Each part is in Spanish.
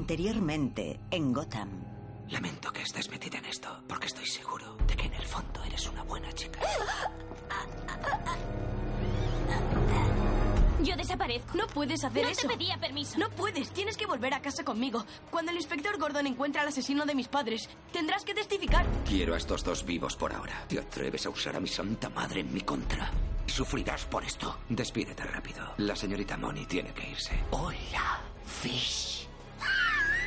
Anteriormente, en Gotham. Lamento que estés metida en esto, porque estoy seguro de que en el fondo eres una buena chica. Yo desaparezco. No puedes hacer no eso. te pedía permiso. No puedes, tienes que volver a casa conmigo. Cuando el inspector Gordon encuentre al asesino de mis padres, tendrás que testificar. Quiero a estos dos vivos por ahora. ¿Te atreves a usar a mi santa madre en mi contra? Sufrirás por esto. Despídete rápido. La señorita Money tiene que irse. Hola, Fish.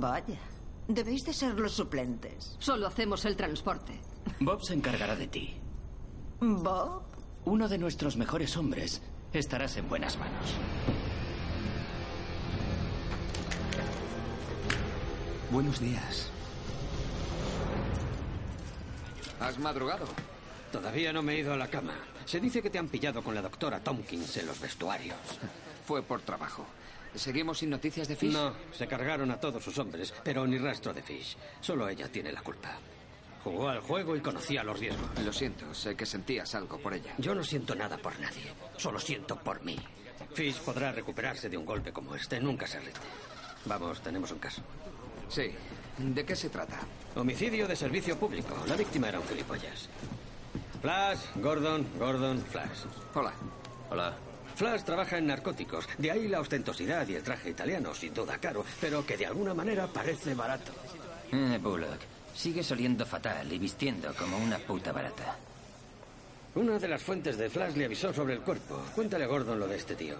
Vaya, debéis de ser los suplentes. Solo hacemos el transporte. Bob se encargará de ti. ¿Bob? Uno de nuestros mejores hombres. Estarás en buenas manos. Buenos días. ¿Has madrugado? Todavía no me he ido a la cama. Se dice que te han pillado con la doctora Tompkins en los vestuarios. Fue por trabajo. ¿Seguimos sin noticias de Fish? No, se cargaron a todos sus hombres, pero ni rastro de Fish. Solo ella tiene la culpa. Jugó al juego y conocía los riesgos. Lo siento, sé que sentías algo por ella. Yo no siento nada por nadie, solo siento por mí. Fish podrá recuperarse de un golpe como este, nunca se rinde. Vamos, tenemos un caso. Sí. ¿De qué se trata? Homicidio de servicio público. La víctima era un gilipollas. Flash, Gordon, Gordon, Flash. Hola. Hola. Flash trabaja en narcóticos, de ahí la ostentosidad y el traje italiano, sin duda caro, pero que de alguna manera parece barato. Eh, Bullock, sigues oliendo fatal y vistiendo como una puta barata. Una de las fuentes de Flash le avisó sobre el cuerpo. Cuéntale a Gordon lo de este tío.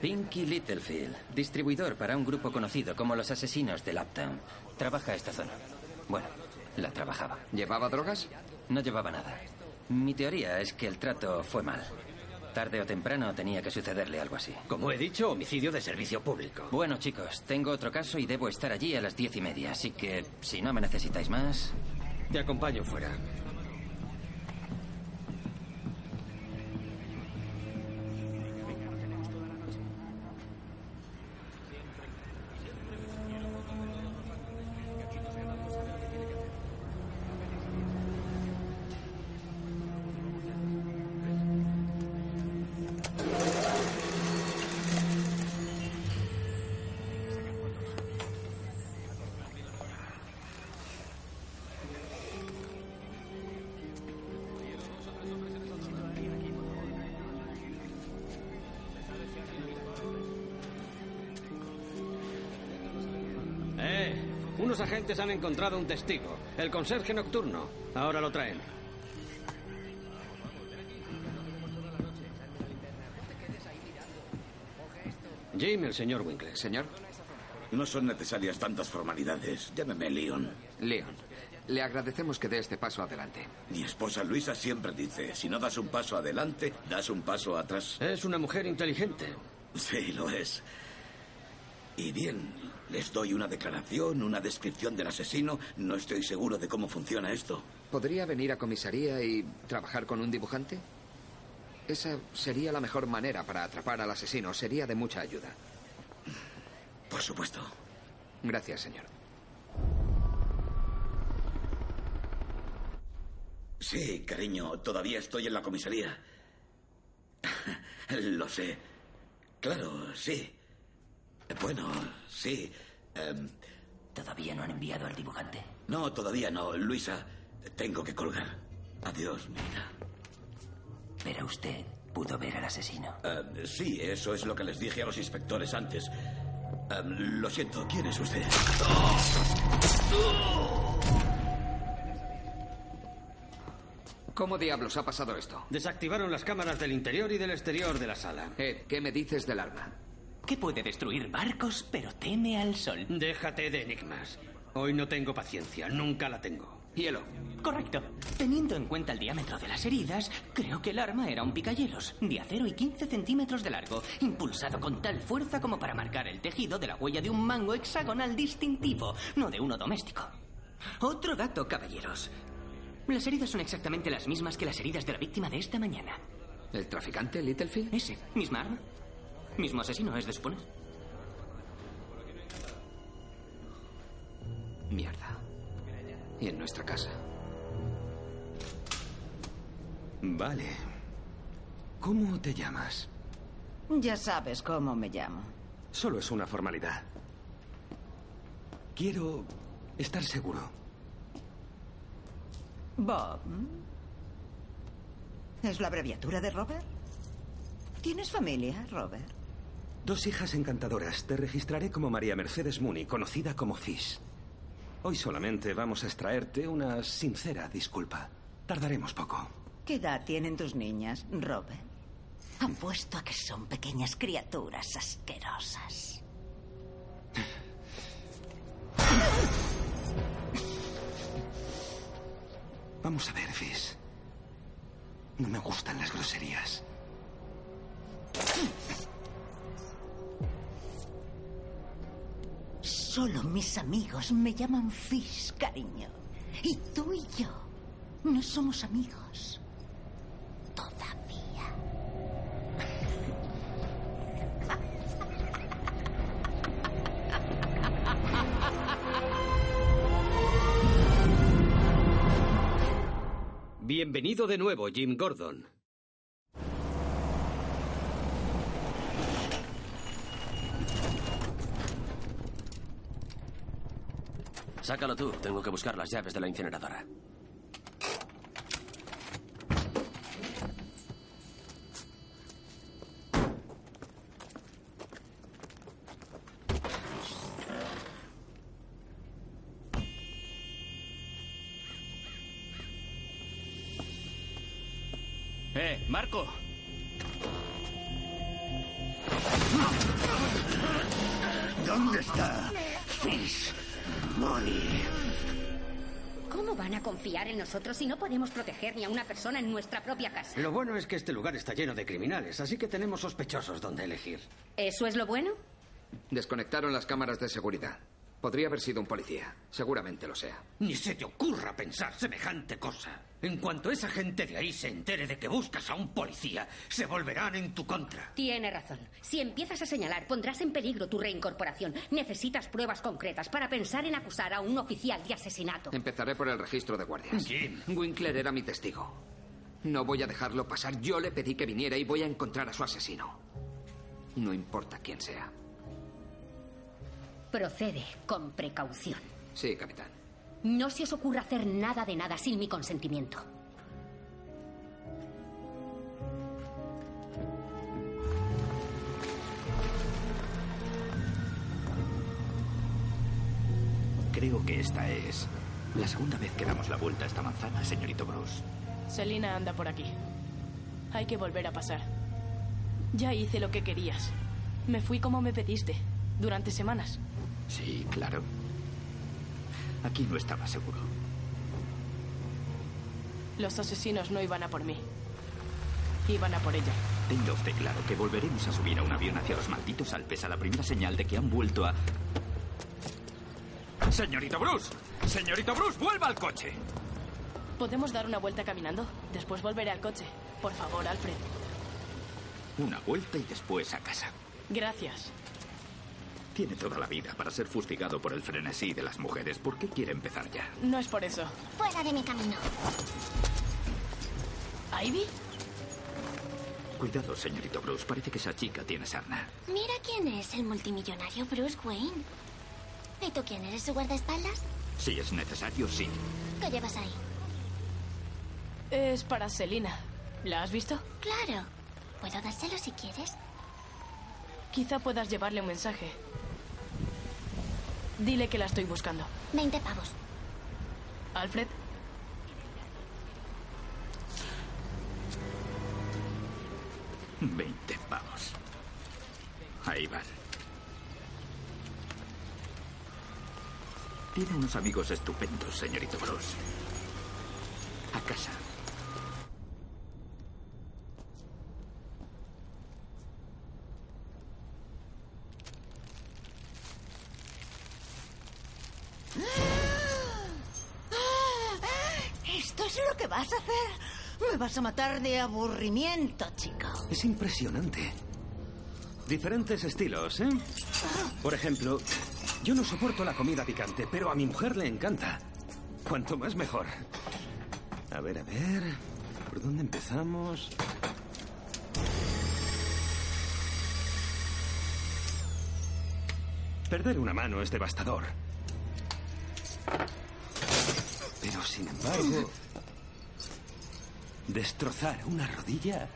Pinky Littlefield, distribuidor para un grupo conocido como los asesinos del Uptown. Trabaja esta zona. Bueno, la trabajaba. ¿Llevaba drogas? No llevaba nada. Mi teoría es que el trato fue mal. Tarde o temprano tenía que sucederle algo así. Como he dicho, homicidio de servicio público. Bueno, chicos, tengo otro caso y debo estar allí a las diez y media, así que si no me necesitáis más. Te acompaño fuera. Han encontrado un testigo, el conserje nocturno. Ahora lo traen. Jim, el señor Winkler. Señor. No son necesarias tantas formalidades. Llámeme Leon. Leon, le agradecemos que dé este paso adelante. Mi esposa Luisa siempre dice, si no das un paso adelante, das un paso atrás. Es una mujer inteligente. Sí, lo es. Y bien, les doy una declaración, una descripción del asesino. No estoy seguro de cómo funciona esto. ¿Podría venir a comisaría y trabajar con un dibujante? Esa sería la mejor manera para atrapar al asesino. Sería de mucha ayuda. Por supuesto. Gracias, señor. Sí, cariño, todavía estoy en la comisaría. Lo sé. Claro, sí. Bueno, sí. Em, ¿Todavía no han enviado al dibujante? no, todavía no. Luisa, tengo que colgar. Adiós, mi vida. Pero usted pudo ver al asesino. Em, sí, eso es lo que les dije a los inspectores antes. Em, lo siento, ¿quién es usted? ¿Cómo diablos ha pasado esto? Desactivaron las cámaras del interior y del exterior de la sala. Ed, ¿qué me dices del arma? Que puede destruir barcos, pero teme al sol. Déjate de enigmas. Hoy no tengo paciencia, nunca la tengo. Hielo. Correcto. Teniendo en cuenta el diámetro de las heridas, creo que el arma era un picahielos, de acero y 15 centímetros de largo, impulsado con tal fuerza como para marcar el tejido de la huella de un mango hexagonal distintivo, no de uno doméstico. Otro dato, caballeros. Las heridas son exactamente las mismas que las heridas de la víctima de esta mañana. ¿El traficante Littlefield? Ese, misma arma. Mismo asesino, es de suponer. Mierda. Y en nuestra casa. Vale. ¿Cómo te llamas? Ya sabes cómo me llamo. Solo es una formalidad. Quiero estar seguro. Bob. ¿Es la abreviatura de Robert? ¿Tienes familia, Robert? Dos hijas encantadoras. Te registraré como María Mercedes Mooney, conocida como Fish. Hoy solamente vamos a extraerte una sincera disculpa. Tardaremos poco. ¿Qué edad tienen tus niñas, Robert? Apuesto a que son pequeñas criaturas asquerosas. Vamos a ver, Fish. No me gustan las groserías. Solo mis amigos me llaman Fish, cariño. Y tú y yo no somos amigos. Todavía. Bienvenido de nuevo, Jim Gordon. Sácalo tú. Tengo que buscar las llaves de la incineradora. Podemos proteger ni a una persona en nuestra propia casa? Lo bueno es que este lugar está lleno de criminales, así que tenemos sospechosos donde elegir. ¿Eso es lo bueno? Desconectaron las cámaras de seguridad. Podría haber sido un policía. Seguramente lo sea. Ni se te ocurra pensar semejante cosa. En cuanto esa gente de ahí se entere de que buscas a un policía, se volverán en tu contra. Tiene razón. Si empiezas a señalar, pondrás en peligro tu reincorporación. Necesitas pruebas concretas para pensar en acusar a un oficial de asesinato. Empezaré por el registro de guardias. Jim. Winkler era mi testigo. No voy a dejarlo pasar. Yo le pedí que viniera y voy a encontrar a su asesino. No importa quién sea. Procede con precaución. Sí, capitán. No se os ocurra hacer nada de nada sin mi consentimiento. Creo que esta es la segunda vez que damos la vuelta a esta manzana, señorito Bruce. Selina anda por aquí. Hay que volver a pasar. Ya hice lo que querías. Me fui como me pediste, durante semanas. Sí, claro. Aquí no estaba seguro. Los asesinos no iban a por mí. Iban a por ella. Tenga usted claro que volveremos a subir a un avión hacia los malditos Alpes a la primera señal de que han vuelto a... Señorito Bruce, señorito Bruce, vuelva al coche. ¿Podemos dar una vuelta caminando? Después volveré al coche. Por favor, Alfred. Una vuelta y después a casa. Gracias. Tiene toda la vida para ser fustigado por el frenesí de las mujeres. ¿Por qué quiere empezar ya? No es por eso. Fuera de mi camino. ¿Ivy? Cuidado, señorito Bruce. Parece que esa chica tiene sarna. Mira quién es el multimillonario Bruce Wayne. ¿Y tú quién eres su guardaespaldas? Si es necesario, sí. ¿Qué llevas ahí? Es para Selina. ¿La has visto? Claro. ¿Puedo dárselo si quieres? Quizá puedas llevarle un mensaje. Dile que la estoy buscando. 20 pavos. Alfred. Veinte pavos. Ahí van. Tiene unos amigos estupendos, señorito Gross. A casa. ¿Esto es lo que vas a hacer? Me vas a matar de aburrimiento, chico. Es impresionante. Diferentes estilos, ¿eh? Por ejemplo, yo no soporto la comida picante, pero a mi mujer le encanta. Cuanto más mejor. A ver, a ver. ¿Por dónde empezamos? Perder una mano es devastador. Pero sin embargo, destrozar una rodilla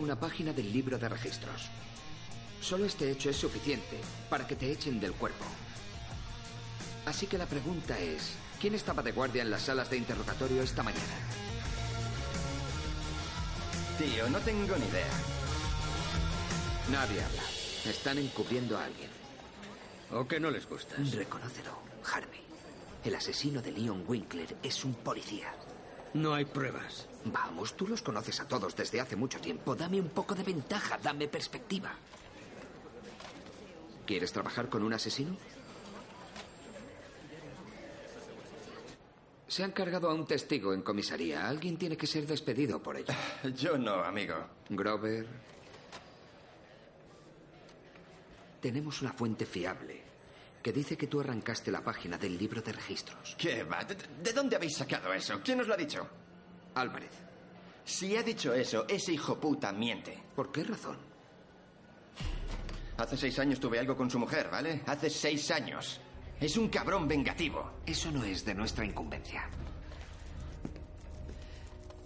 una página del libro de registros. Solo este hecho es suficiente para que te echen del cuerpo. Así que la pregunta es, ¿quién estaba de guardia en las salas de interrogatorio esta mañana? Tío, no tengo ni idea. Nadie habla. Están encubriendo a alguien. ¿O que no les gusta? Reconócelo, Harvey. El asesino de Leon Winkler es un policía. No hay pruebas. Vamos, tú los conoces a todos desde hace mucho tiempo. Dame un poco de ventaja, dame perspectiva. ¿Quieres trabajar con un asesino? Se han cargado a un testigo en comisaría. Alguien tiene que ser despedido por ello. Yo no, amigo. Grover. Tenemos una fuente fiable que dice que tú arrancaste la página del libro de registros. ¿Qué va? ¿De, de dónde habéis sacado eso? ¿Quién os lo ha dicho? Álvarez. Si ha dicho eso, ese hijo puta miente. ¿Por qué razón? Hace seis años tuve algo con su mujer, ¿vale? Hace seis años. Es un cabrón vengativo. Eso no es de nuestra incumbencia.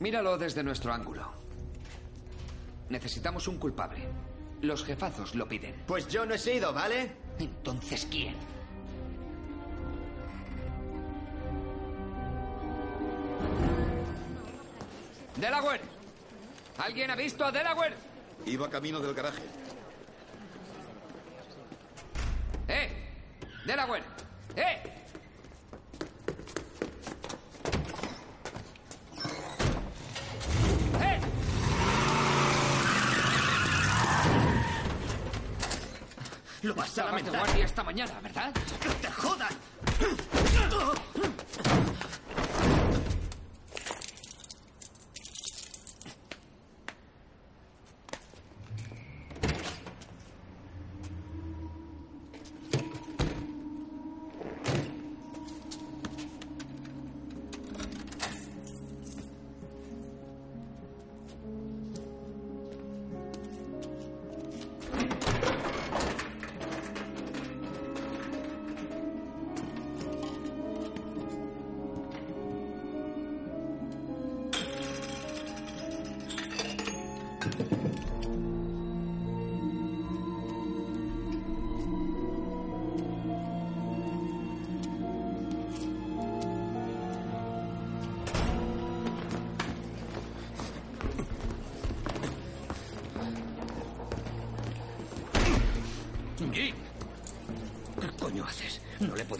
Míralo desde nuestro ángulo. Necesitamos un culpable. Los jefazos lo piden. Pues yo no he sido, ¿vale? Entonces, ¿quién? Delaware. ¿Alguien ha visto a Delaware? Iba camino del garaje. ¡Eh! ¡Delaware! ¡Eh! ¡Eh! Lo vas a lamentar. guardia esta mañana, ¿verdad? ¡Que te jodan!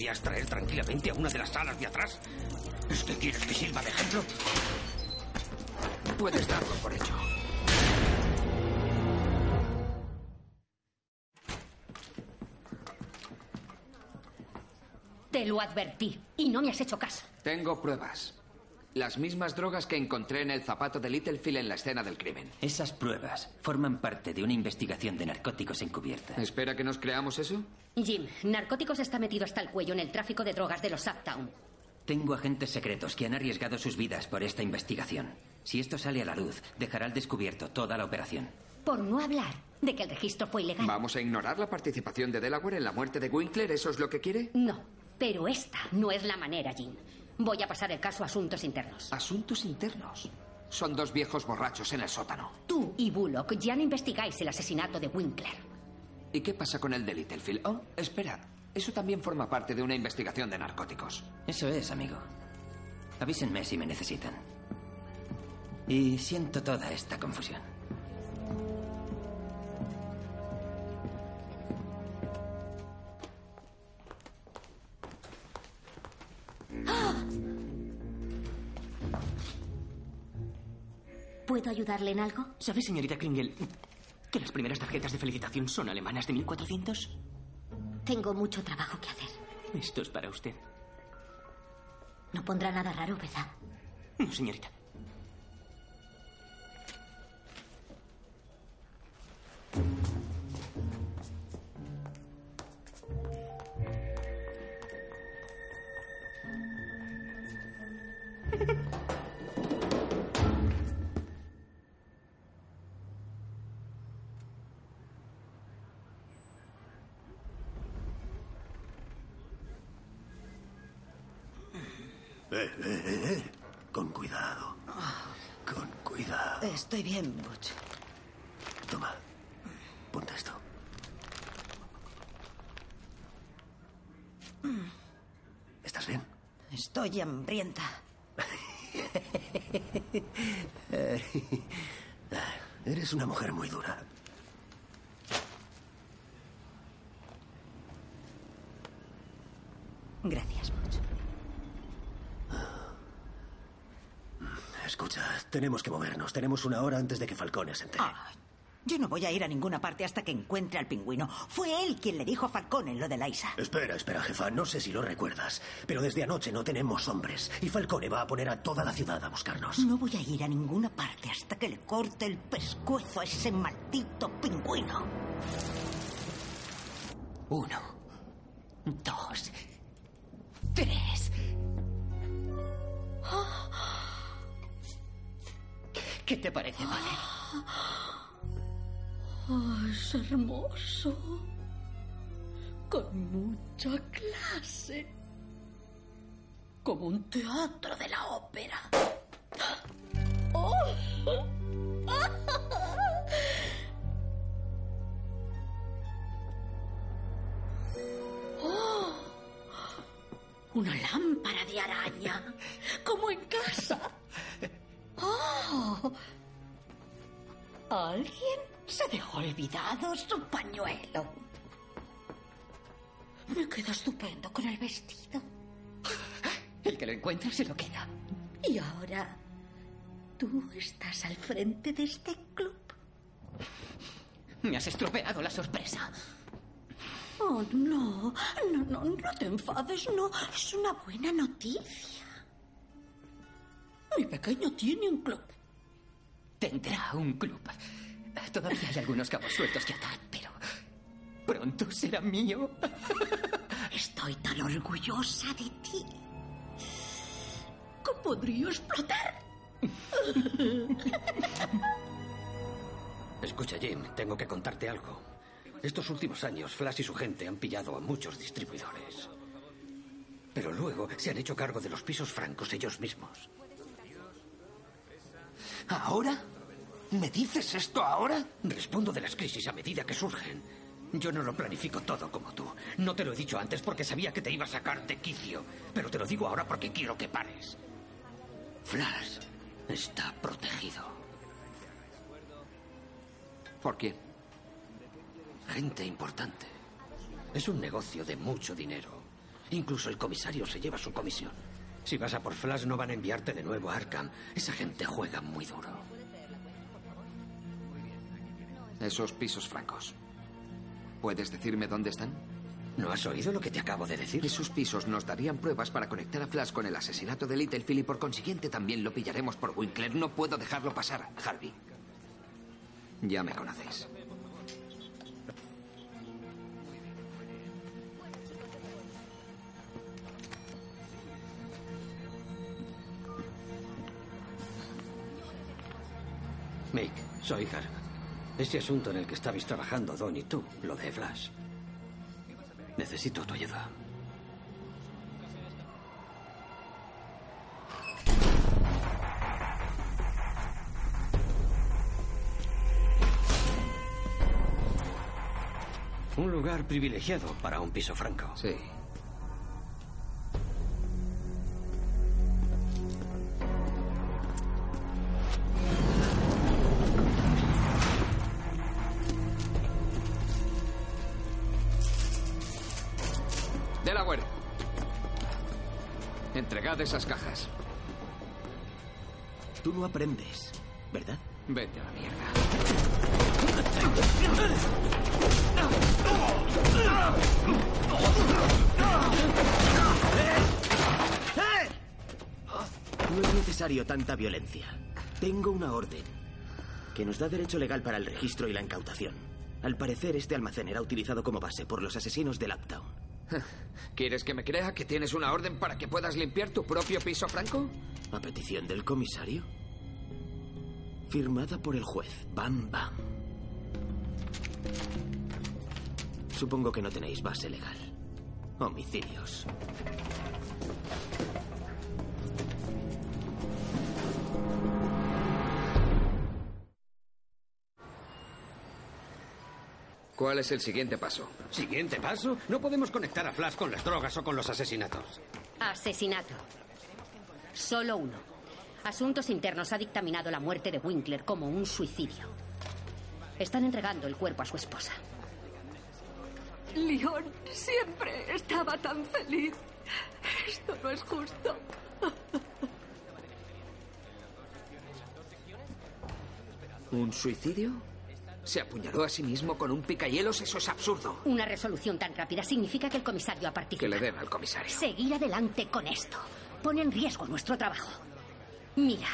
Podías traer tranquilamente a una de las salas de atrás? ¿Es que quieres que sirva de ejemplo? Puedes darlo por hecho. Te lo advertí y no me has hecho caso. Tengo pruebas. Las mismas drogas que encontré en el zapato de Littlefield en la escena del crimen. Esas pruebas forman parte de una investigación de narcóticos encubierta. ¿Espera que nos creamos eso? Jim, Narcóticos está metido hasta el cuello en el tráfico de drogas de los Uptown. Tengo agentes secretos que han arriesgado sus vidas por esta investigación. Si esto sale a la luz, dejará al descubierto toda la operación. Por no hablar de que el registro fue ilegal. ¿Vamos a ignorar la participación de Delaware en la muerte de Winkler? ¿Eso es lo que quiere? No, pero esta no es la manera, Jim. Voy a pasar el caso a asuntos internos. ¿Asuntos internos? Son dos viejos borrachos en el sótano. Tú y Bullock ya no investigáis el asesinato de Winkler. ¿Y qué pasa con el de Littlefield? Oh, espera. Eso también forma parte de una investigación de narcóticos. Eso es, amigo. Avísenme si me necesitan. Y siento toda esta confusión. ¿Puedo ayudarle en algo? ¿Sabe, señorita Kringle, que las primeras tarjetas de felicitación son alemanas de 1400? Tengo mucho trabajo que hacer. Esto es para usted. No pondrá nada raro, ¿verdad? No, señorita. Eh, eh, eh, eh. Con cuidado. Con cuidado. Estoy bien, Butch. Toma. Ponte esto. ¿Estás bien? Estoy hambrienta. Eres una mujer muy dura. Gracias, Butch. Escucha, tenemos que movernos. Tenemos una hora antes de que Falcone se entere. Ah, yo no voy a ir a ninguna parte hasta que encuentre al pingüino. Fue él quien le dijo a Falcone lo de la Isa. Espera, espera, jefa. No sé si lo recuerdas, pero desde anoche no tenemos hombres. Y Falcone va a poner a toda la ciudad a buscarnos. No voy a ir a ninguna parte hasta que le corte el pescuezo a ese maldito pingüino. Uno, dos, ¿Qué te parece, madre? Oh, es hermoso. Con mucha clase. Como un teatro de la ópera. Oh. Oh. Una lámpara de araña. Como en casa. Alguien se dejó olvidado su pañuelo. Me queda estupendo con el vestido. El que lo encuentra se lo queda. Y ahora, tú estás al frente de este club. Me has estropeado la sorpresa. Oh, no, no, no, no te enfades, no. Es una buena noticia. Mi pequeño tiene un club. Tendrá un club. Todavía hay algunos cabos sueltos que atar, pero pronto será mío. Estoy tan orgullosa de ti que podría explotar. Escucha, Jim, tengo que contarte algo. Estos últimos años, Flash y su gente han pillado a muchos distribuidores. Pero luego se han hecho cargo de los pisos francos ellos mismos. ¿Ahora? ¿Me dices esto ahora? Respondo de las crisis a medida que surgen. Yo no lo planifico todo como tú. No te lo he dicho antes porque sabía que te iba a sacar de quicio. Pero te lo digo ahora porque quiero que pares. Flash está protegido. ¿Por quién? Gente importante. Es un negocio de mucho dinero. Incluso el comisario se lleva su comisión. Si vas a por Flash no van a enviarte de nuevo a Arkham. Esa gente juega muy duro. Esos pisos francos. ¿Puedes decirme dónde están? ¿No has oído lo que te acabo de decir? Esos pisos nos darían pruebas para conectar a Flash con el asesinato de Littlefield y por consiguiente también lo pillaremos por Winkler. No puedo dejarlo pasar, Harvey. Ya me conocéis. Mick, soy Harv. Este asunto en el que estabais trabajando, Don y tú, lo de Flash. Necesito tu ayuda. Un lugar privilegiado para un piso franco. Sí. Esas cajas. Tú no aprendes, ¿verdad? Vete a la mierda. No es necesario tanta violencia. Tengo una orden que nos da derecho legal para el registro y la incautación. Al parecer, este almacén era utilizado como base por los asesinos del Uptown. ¿Quieres que me crea que tienes una orden para que puedas limpiar tu propio piso franco? ¿A petición del comisario? Firmada por el juez. Bam, bam. Supongo que no tenéis base legal. Homicidios. ¿Cuál es el siguiente paso? ¿Siguiente paso? No podemos conectar a Flash con las drogas o con los asesinatos. Asesinato. Solo uno. Asuntos Internos ha dictaminado la muerte de Winkler como un suicidio. Están entregando el cuerpo a su esposa. Leon siempre estaba tan feliz. Esto no es justo. ¿Un suicidio? ¿Se apuñaló a sí mismo con un picahielos? Eso es absurdo. Una resolución tan rápida significa que el comisario ha Que participado. le den al comisario. Seguir adelante con esto pone en riesgo nuestro trabajo. Mira,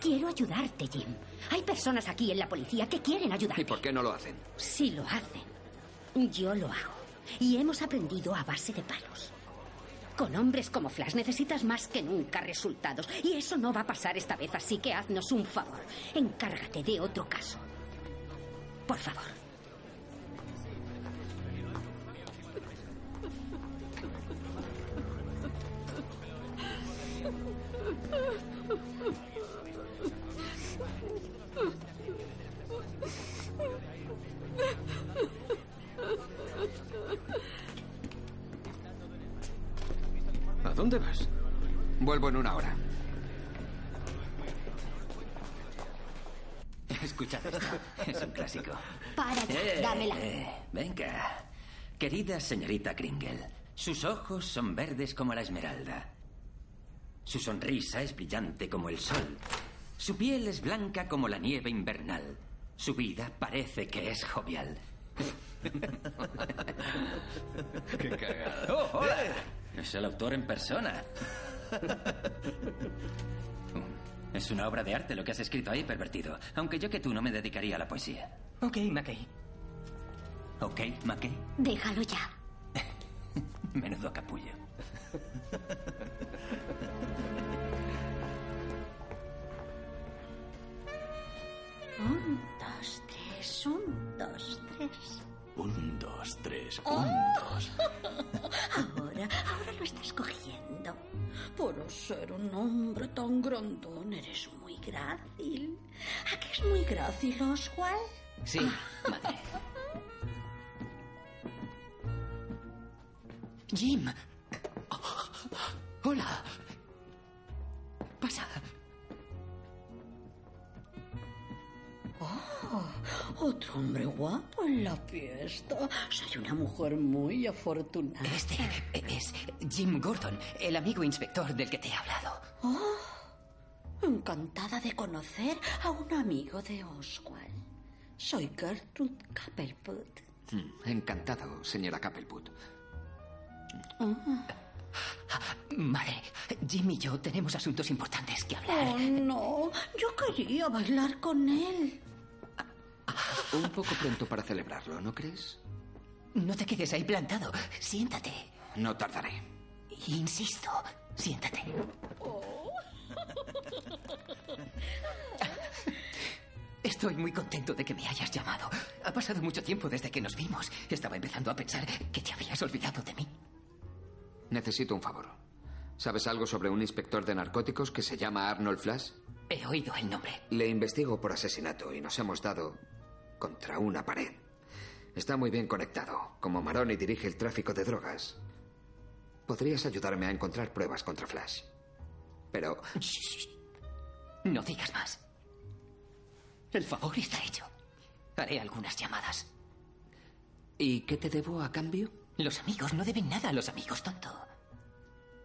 quiero ayudarte, Jim. Hay personas aquí en la policía que quieren ayudarte. ¿Y por qué no lo hacen? Si lo hacen, yo lo hago. Y hemos aprendido a base de palos. Con hombres como Flash necesitas más que nunca resultados. Y eso no va a pasar esta vez, así que haznos un favor. Encárgate de otro caso. Por favor. ¿A dónde vas? Vuelvo en una hora. Escuchad esto. Es un clásico. Para ya, Eh, dámela. eh, venga. Querida señorita Kringle, sus ojos son verdes como la esmeralda. Su sonrisa es brillante como el sol. Su piel es blanca como la nieve invernal. Su vida parece que es jovial. Qué cagado. ¡Oh, hola! Es el autor en persona. Es una obra de arte lo que has escrito ahí, pervertido. Aunque yo que tú no me dedicaría a la poesía. Ok, McKay. ¿Ok, McKay? Déjalo ya. Menudo capullo. Un, dos, tres, un, dos, tres. Un, dos, tres, Oh. un, dos. Ahora, ahora lo estás cogiendo. Por ser un hombre tan grandón, eres muy grácil. ¿A qué es muy grácil, Oswald? Sí, madre. Jim. Hola. Hombre guapo en la fiesta. Soy una mujer muy afortunada. Este es Jim Gordon, el amigo inspector del que te he hablado. Oh, encantada de conocer a un amigo de Oswald. Soy Gertrude Capelput. Hmm, Encantado, señora Capelput. Ah. Madre, Jim y yo tenemos asuntos importantes que hablar. Oh, no. Yo quería bailar con él. Un poco pronto para celebrarlo, ¿no crees? No te quedes ahí plantado. Siéntate. No tardaré. Insisto, siéntate. Estoy muy contento de que me hayas llamado. Ha pasado mucho tiempo desde que nos vimos. Estaba empezando a pensar que te habías olvidado de mí. Necesito un favor. ¿Sabes algo sobre un inspector de narcóticos que se llama Arnold Flash? He oído el nombre. Le investigo por asesinato y nos hemos dado contra una pared. Está muy bien conectado. Como Maroni dirige el tráfico de drogas, podrías ayudarme a encontrar pruebas contra Flash. Pero... No digas más. El favor está hecho. Haré algunas llamadas. ¿Y qué te debo a cambio? Los amigos no deben nada a los amigos, tonto.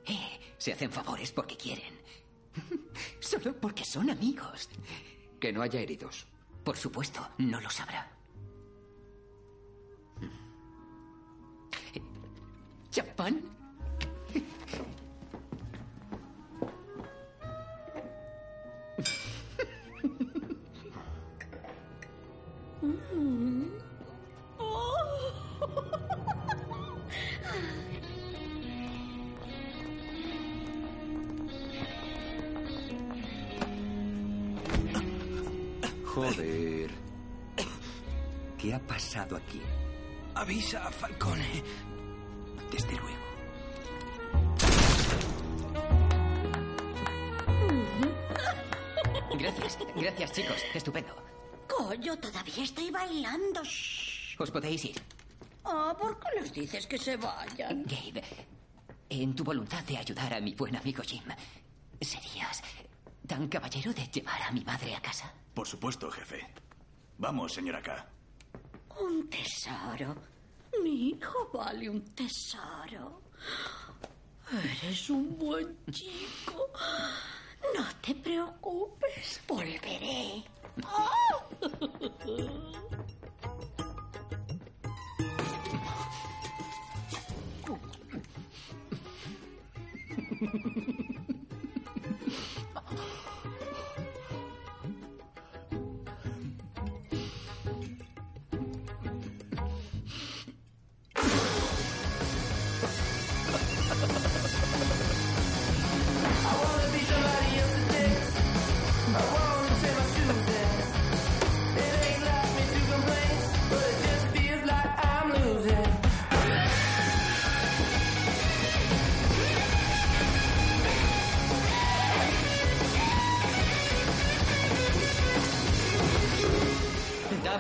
Eh, se hacen favores porque quieren. Solo porque son amigos. Que no haya heridos. Por supuesto, no lo sabrá. ¿Champán? Pasado aquí? Avisa a Falcone. Desde luego. Gracias, gracias chicos. Estupendo. Coño, todavía estoy bailando. Shh. Os podéis ir. Ah, ¿por qué les dices que se vayan? Gabe, en tu voluntad de ayudar a mi buen amigo Jim, ¿serías tan caballero de llevar a mi madre a casa? Por supuesto, jefe. Vamos, señora K. Un tesoro. Mi hijo vale un tesoro. Eres un buen chico. No te preocupes, volveré.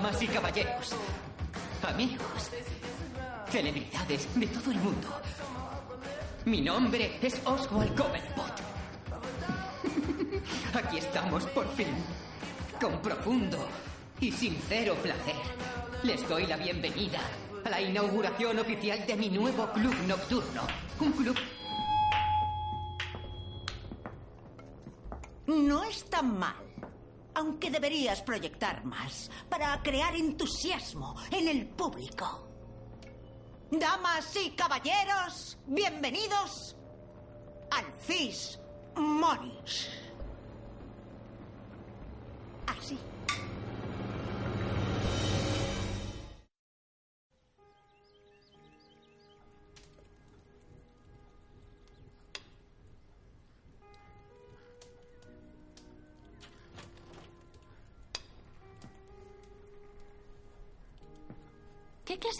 Damas y caballeros, amigos, celebridades de todo el mundo. Mi nombre es Oswald Cobblepot. Aquí estamos por fin, con profundo y sincero placer. Les doy la bienvenida a la inauguración oficial de mi nuevo club nocturno. Un club No está mal. Aunque deberías proyectar más para crear entusiasmo en el público. Damas y caballeros, bienvenidos al Fish Monish. Así.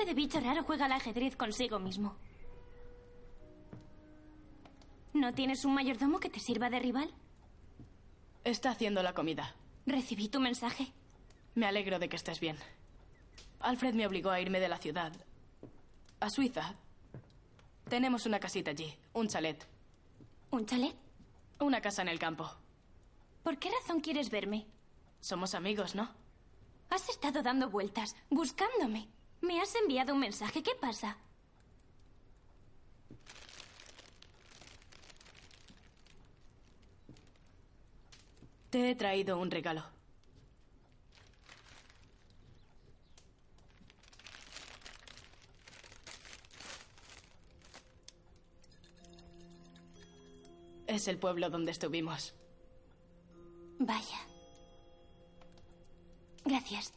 De bicho raro juega al ajedrez consigo mismo? ¿No tienes un mayordomo que te sirva de rival? Está haciendo la comida. Recibí tu mensaje. Me alegro de que estés bien. Alfred me obligó a irme de la ciudad. A Suiza. Tenemos una casita allí, un chalet. ¿Un chalet? Una casa en el campo. ¿Por qué razón quieres verme? Somos amigos, ¿no? Has estado dando vueltas, buscándome. Me has enviado un mensaje. ¿Qué pasa? Te he traído un regalo. Es el pueblo donde estuvimos. Vaya. Gracias.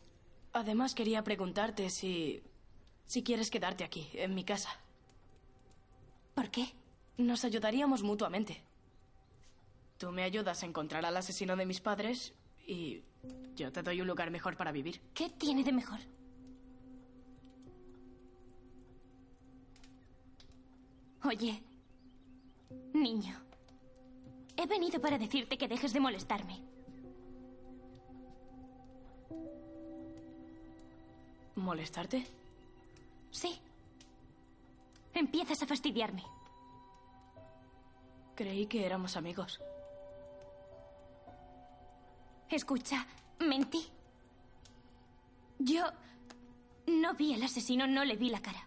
Además, quería preguntarte si. si quieres quedarte aquí, en mi casa. ¿Por qué? Nos ayudaríamos mutuamente. Tú me ayudas a encontrar al asesino de mis padres y yo te doy un lugar mejor para vivir. ¿Qué tiene de mejor? Oye, niño, he venido para decirte que dejes de molestarme. ¿Molestarte? Sí. Empiezas a fastidiarme. Creí que éramos amigos. Escucha, mentí. Yo no vi al asesino, no le vi la cara.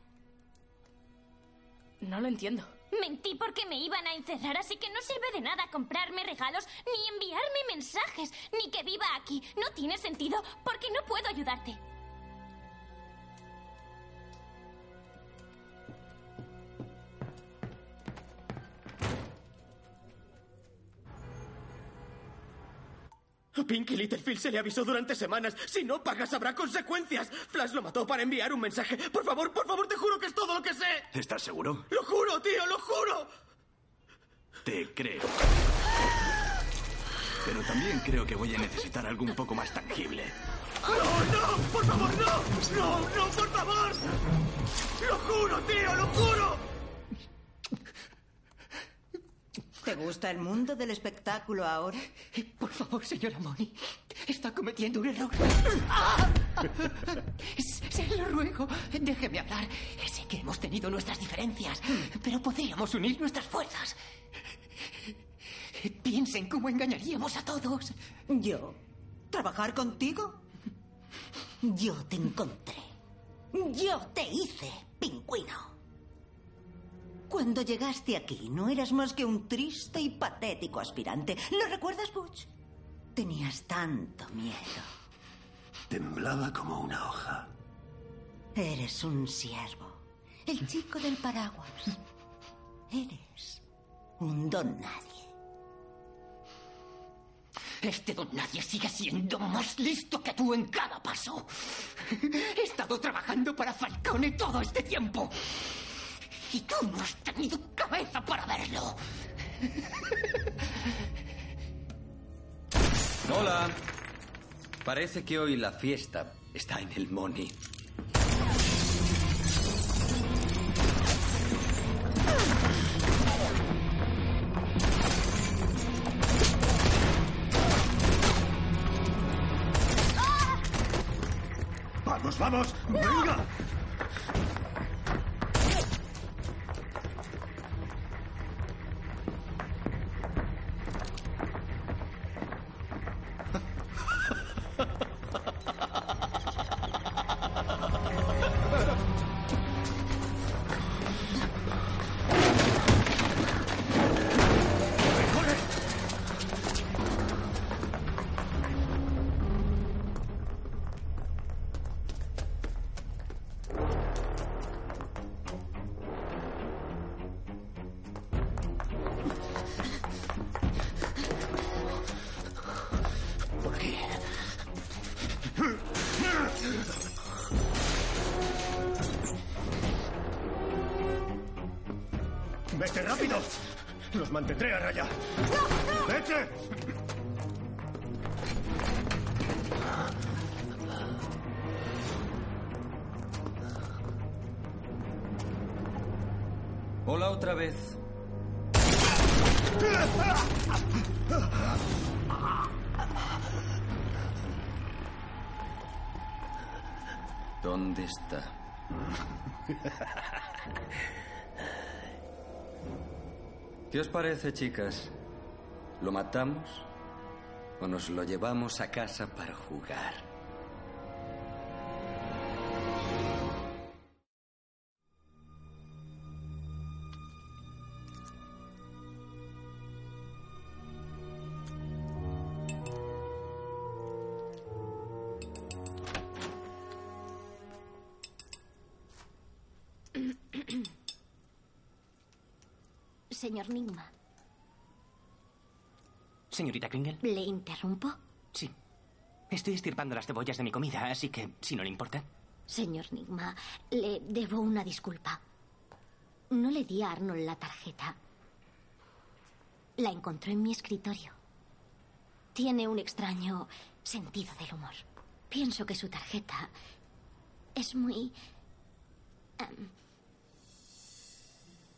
No lo entiendo. Mentí porque me iban a encerrar, así que no sirve de nada comprarme regalos, ni enviarme mensajes, ni que viva aquí. No tiene sentido porque no puedo ayudarte. A Pinky Littlefield se le avisó durante semanas. Si no pagas habrá consecuencias. Flash lo mató para enviar un mensaje. Por favor, por favor, te juro que es todo lo que sé. ¿Estás seguro? Lo juro, tío, lo juro. Te creo. Pero también creo que voy a necesitar algo un poco más tangible. ¡No, no! ¡Por favor, no! ¡No, no, por favor! ¡Lo juro, tío, lo juro! ¿Te gusta el mundo del espectáculo ahora? Por favor, señora Moni. Está cometiendo un error. Se se lo ruego. Déjeme hablar. Sé que hemos tenido nuestras diferencias, pero podríamos unir nuestras fuerzas. Piensen cómo engañaríamos a todos. ¿Yo? ¿Trabajar contigo? Yo te encontré. Yo te hice, pingüino. Cuando llegaste aquí no eras más que un triste y patético aspirante. ¿Lo recuerdas, Butch? Tenías tanto miedo. Temblaba como una hoja. Eres un siervo. El chico del paraguas. Eres un don nadie. Este don nadie sigue siendo más listo que tú en cada paso. He estado trabajando para Falcone todo este tiempo. Y tú no has tenido cabeza para verlo. Hola. Parece que hoy la fiesta está en el Money. ¡Vamos, vamos! ¡Venga! ¡Los mantendré a raya! ¡Vete! Hola otra vez. ¿Dónde está? ¿Qué os parece, chicas? ¿Lo matamos o nos lo llevamos a casa para jugar? Señor Nigma, Señorita Kringle. ¿le interrumpo? Sí. Estoy estirpando las cebollas de mi comida, así que, si no le importa. Señor Nigma, le debo una disculpa. No le di a Arnold la tarjeta. La encontró en mi escritorio. Tiene un extraño sentido del humor. Pienso que su tarjeta es muy... em,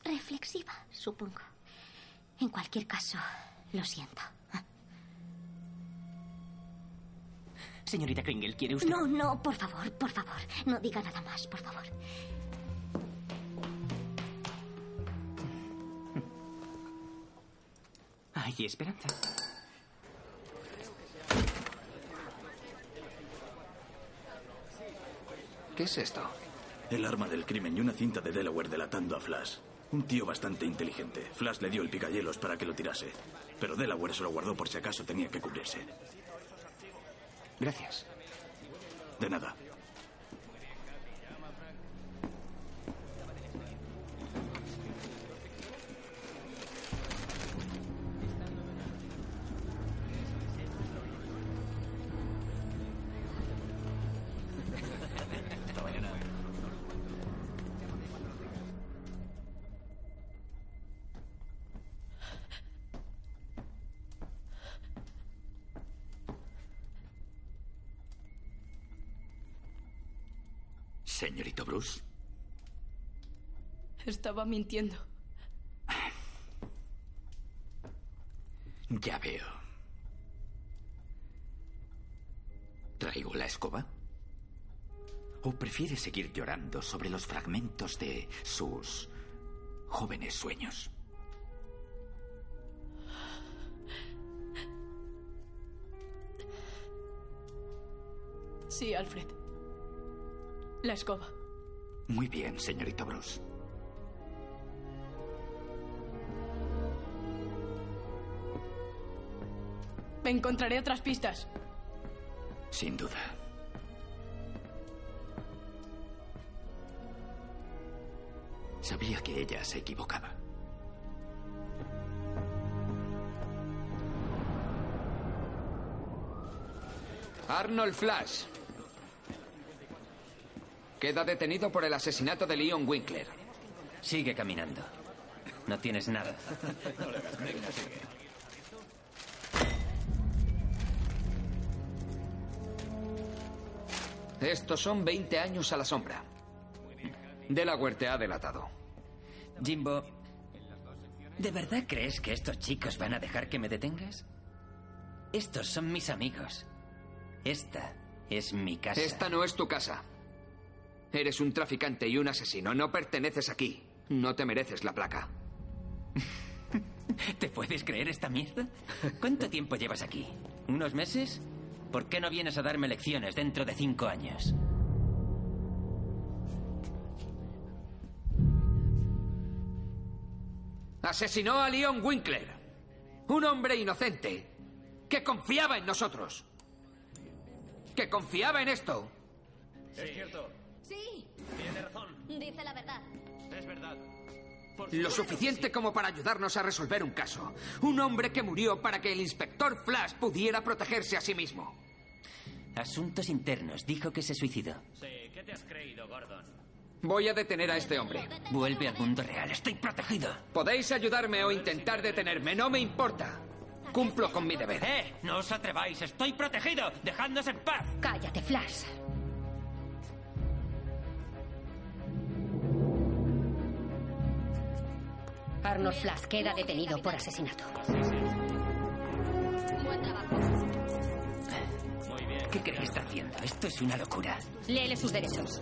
Reflexiva, supongo. En cualquier caso, lo siento. Señorita Kringle, ¿quiere usted? No, no, por favor, por favor. No diga nada más, por favor. Hay esperanza. ¿Qué es esto? El arma del crimen y una cinta de Delaware delatando a Flash. Un tío bastante inteligente. Flash le dio el picayelos para que lo tirase. Pero Delaware se lo guardó por si acaso tenía que cubrirse. Gracias. De nada. Señorito Bruce. Estaba mintiendo. Ya veo. ¿Traigo la escoba? ¿O prefiere seguir llorando sobre los fragmentos de sus jóvenes sueños? Sí, Alfred. La escoba. Muy bien, señorito Bruce. Encontraré otras pistas. Sin duda. Sabía que ella se equivocaba. Arnold Flash. Queda detenido por el asesinato de Leon Winkler. Sigue caminando. No tienes nada. Estos son 20 años a la sombra. Delaware te ha delatado. Jimbo, ¿de verdad crees que estos chicos van a dejar que me detengas? Estos son mis amigos. Esta es mi casa. Esta no es tu casa. Eres un traficante y un asesino. No perteneces aquí. No te mereces la placa. ¿Te puedes creer esta mierda? ¿Cuánto tiempo llevas aquí? ¿Unos meses? ¿Por qué no vienes a darme lecciones dentro de cinco años? Asesinó a Leon Winkler. Un hombre inocente que confiaba en nosotros. Que confiaba en esto. Es cierto. Sí, Tiene razón. dice la verdad. Es verdad. Lo suficiente como para ayudarnos a resolver un caso. Un hombre que murió para que el inspector Flash pudiera protegerse a sí mismo. Asuntos internos. Dijo que se suicidó. Sí, ¿qué te has creído, Gordon? Voy a detener a este hombre. Vuelve al mundo real. Estoy protegido. Podéis ayudarme o intentar detenerme. No me importa. Cumplo con mi deber. ¡Eh! No os atreváis. Estoy protegido. Dejadnos en paz. Cállate, Flash. Arnold Flash queda detenido por asesinato. ¿Qué cree que está haciendo? Esto es una locura. Léele sus derechos.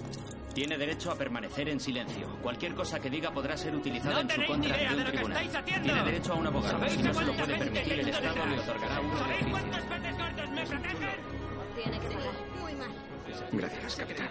Tiene derecho a permanecer en silencio. Cualquier cosa que diga podrá ser utilizada ¡No en su tenéis contra ni idea ante un de lo que tribunal. estáis haciendo! Tiene derecho a un abogado. ¿Sabéis Si no se lo puede permitir, el Estado detrás? le otorgará de ¿Sabéis oficio. cuántos peces gordos me protegen? Tiene que seguir. Muy mal. Gracias, capitán.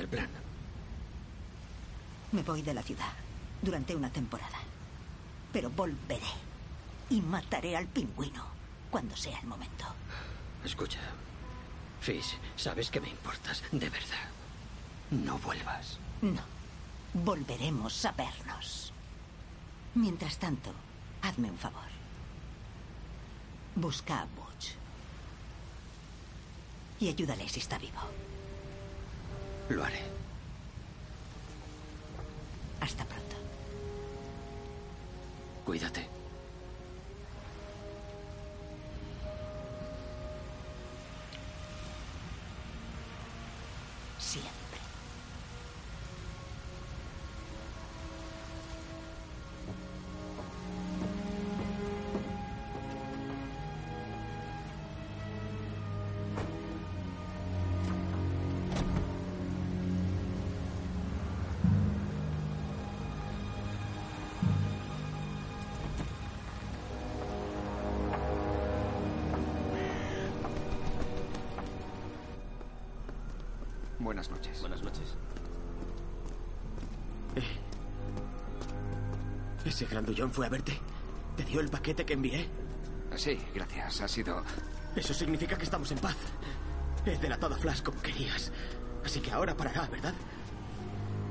El plan? Me voy de la ciudad durante una temporada. Pero volveré y mataré al pingüino cuando sea el momento. Escucha. Fish, sabes que me importas, de verdad. No vuelvas. No. Volveremos a vernos. Mientras tanto, hazme un favor. Busca a Butch. Y ayúdale si está vivo. Lo haré. Hasta pronto. Cuídate. Buenas noches. Buenas noches. ¿Ese grandullón fue a verte? ¿Te dio el paquete que envié? Sí, gracias. Ha sido... Eso significa que estamos en paz. He delatado a Flash como querías. Así que ahora parará, ¿verdad?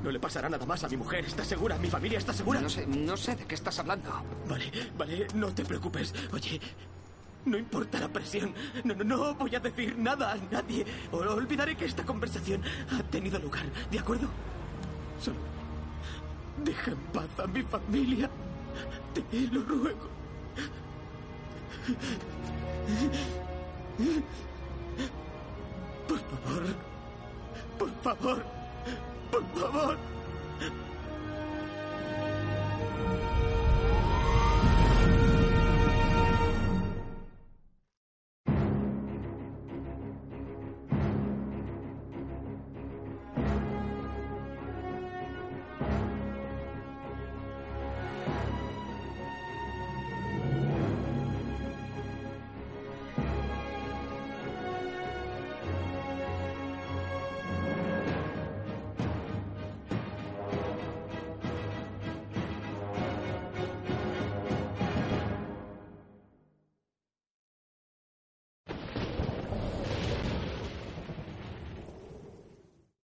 No le pasará nada más a mi mujer, ¿estás segura? ¿Mi familia está segura? No sé, no sé de qué estás hablando. Vale, vale, no te preocupes. Oye, no importa la presión. No, no, no voy a decir nada a nadie. Olvidaré que esta conversación ha tenido lugar, ¿de acuerdo? Solo deja en paz a mi familia. Te lo ruego. Por favor. Por favor. Por favor.